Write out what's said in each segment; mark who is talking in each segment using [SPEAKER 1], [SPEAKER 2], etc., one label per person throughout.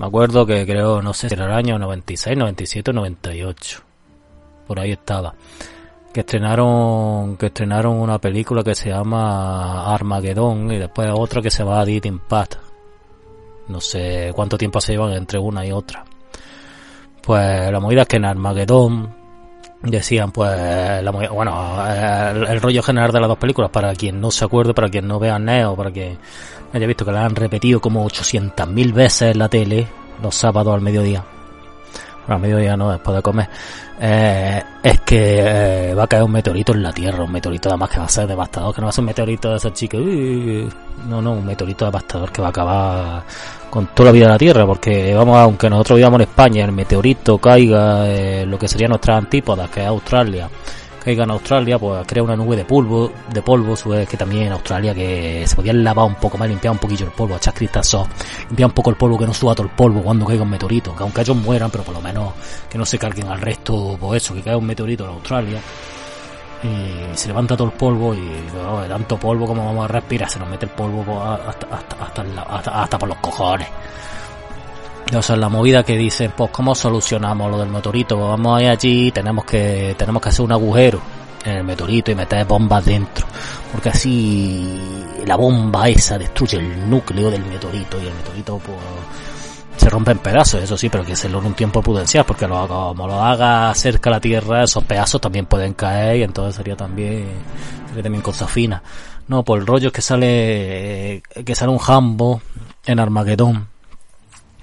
[SPEAKER 1] Me acuerdo que creo, no sé si era el año 96, 97 98. Por ahí estaba. Que estrenaron, que estrenaron una película que se llama Armageddon y después otra que se llama Dead Impact. No sé cuánto tiempo se llevan entre una y otra. Pues la movida es que en Armageddon decían pues la bueno el, el rollo general de las dos películas para quien no se acuerde para quien no vea Neo para quien haya visto que la han repetido como 800.000 veces en la tele los sábados al mediodía al mediodía no después de comer. Eh, es que eh, va a caer un meteorito en la Tierra un meteorito además que va a ser devastador que no va a ser un meteorito de esos chicos "Uy", no no un meteorito devastador que va a acabar con toda la vida de la Tierra, porque vamos, aunque nosotros vivamos en España, el meteorito caiga en lo que sería nuestras antípodas, que es Australia, caiga en Australia, pues crea una nube de polvo, de polvo, sube que también en Australia que se podía lavar un poco más, limpiar un poquillo el polvo, echar cristal limpiar un poco el polvo, que no suba todo el polvo cuando caiga un meteorito, que aunque ellos mueran, pero por lo menos que no se carguen al resto, pues eso, que caiga un meteorito en Australia y se levanta todo el polvo y de tanto polvo como vamos a respirar se nos mete el polvo por- hasta, hasta, hasta- hasta por los cojones. O sea, la movida que dicen, pues cómo solucionamos lo del meteorito, pues vamos a ir allí, tenemos que, tenemos que hacer un agujero en el meteorito y meter bombas dentro, porque así la bomba esa destruye el núcleo del meteorito y el meteorito pues se rompe en pedazos, eso sí, pero que hacerlo en un tiempo prudencial, porque lo, como lo haga cerca a la Tierra, esos pedazos también pueden caer y entonces sería también, sería también cosa fina. No, por el rollo es que sale, que sale un jambo en Armagedón,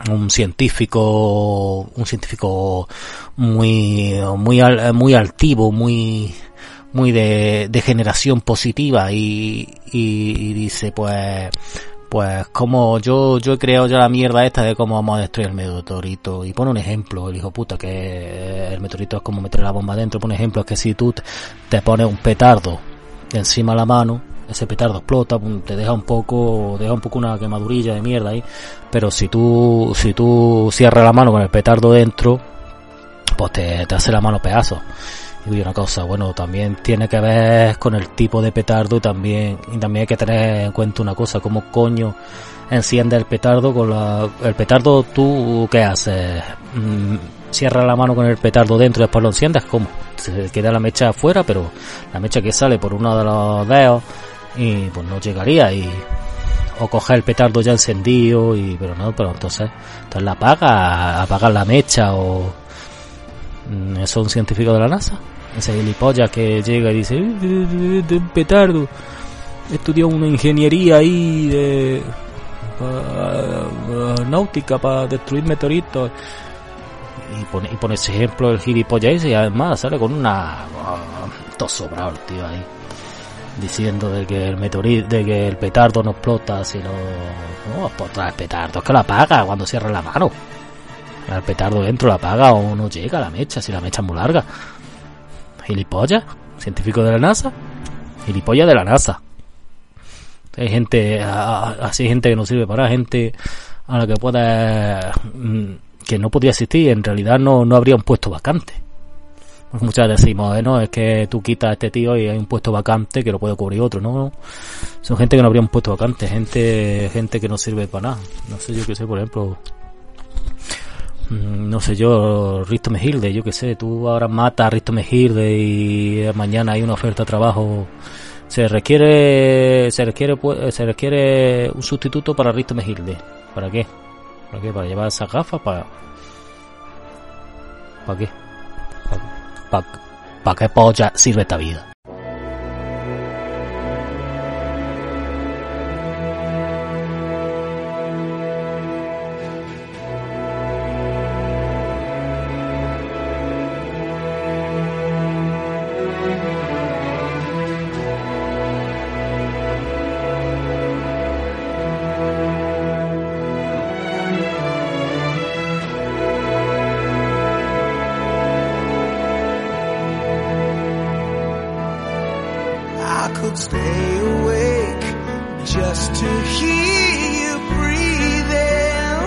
[SPEAKER 1] un científico, un científico muy, muy, muy altivo, muy, muy de, generación positiva y, y, y dice pues, pues como yo, yo he creado ya la mierda esta de cómo vamos a destruir el meteorito. Y pone un ejemplo, el hijo puta que el meteorito es como meter la bomba dentro, pone un ejemplo es que si tú te pones un petardo encima de la mano, ese petardo explota, te deja un poco, deja un poco una quemadurilla de mierda ahí, pero si tú, si tú cierras la mano con el petardo dentro, pues te, te hace la mano pedazos. Y una cosa, bueno, también tiene que ver con el tipo de petardo y también, y también hay que tener en cuenta una cosa, cómo coño enciende el petardo con la, el petardo tú, ¿qué haces? Mm, Cierras la mano con el petardo dentro y después lo enciendes, ¿cómo? Se queda la mecha afuera, pero la mecha que sale por uno de los dedos y pues no llegaría y o coger el petardo ya encendido y pero no pero entonces entonces la apaga apagar la mecha o Mm, es un científico de la NASA. Ese gilipollas que llega y dice "Eh, de, de- de un petardo estudió una ingeniería ahí de náutica para destruir meteoritos y pone, y pone ese ejemplo el gilipollas ese y además sale con una todo sobrado el tío ahí diciendo de que el meteorito, de que el petardo no explota si lo no pues trae el petardo, es que lo apaga cuando cierra la mano. El petardo dentro lo apaga o no llega a la mecha, si la mecha es muy larga. Gilipollas, científico de la NASA, gilipollas de la NASA. Hay gente, así gente que no sirve para, gente a la que puede, mm, que no podía existir, en realidad no, no habría un puesto vacante. Pues muchas decimos, eh, es que tú quitas a este tío y hay un puesto vacante que lo puede cubrir otro, ¿no? Son gente que no habría un puesto vacante, gente, gente que no sirve para nada. No sé, yo qué sé, por ejemplo, mm, no sé yo, Risto Mejilde, yo qué sé, tú ahora matas a Risto Mejilde y mañana hay una oferta de trabajo. Se requiere, se requiere, pues, se requiere un sustituto para Risto Mejilde. ¿Para qué? ¿Para qué? ¿Para llevar esas gafas? ¿Para, ¿Para qué? para pa qué polla sirve esta vida.
[SPEAKER 2] could stay awake just to hear you breathing.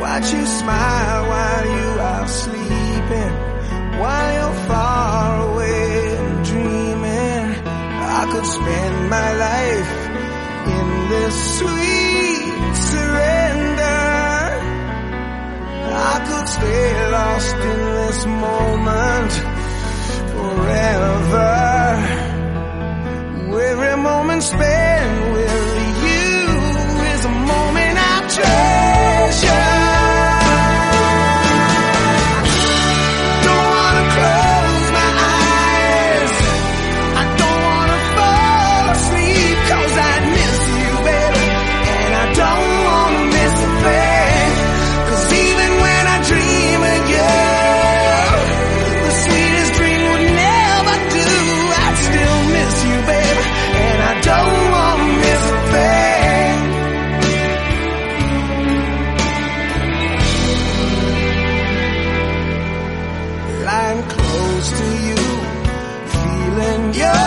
[SPEAKER 2] Watch you smile while you are sleeping, while you're far away dreaming. I could spend my life Yeah.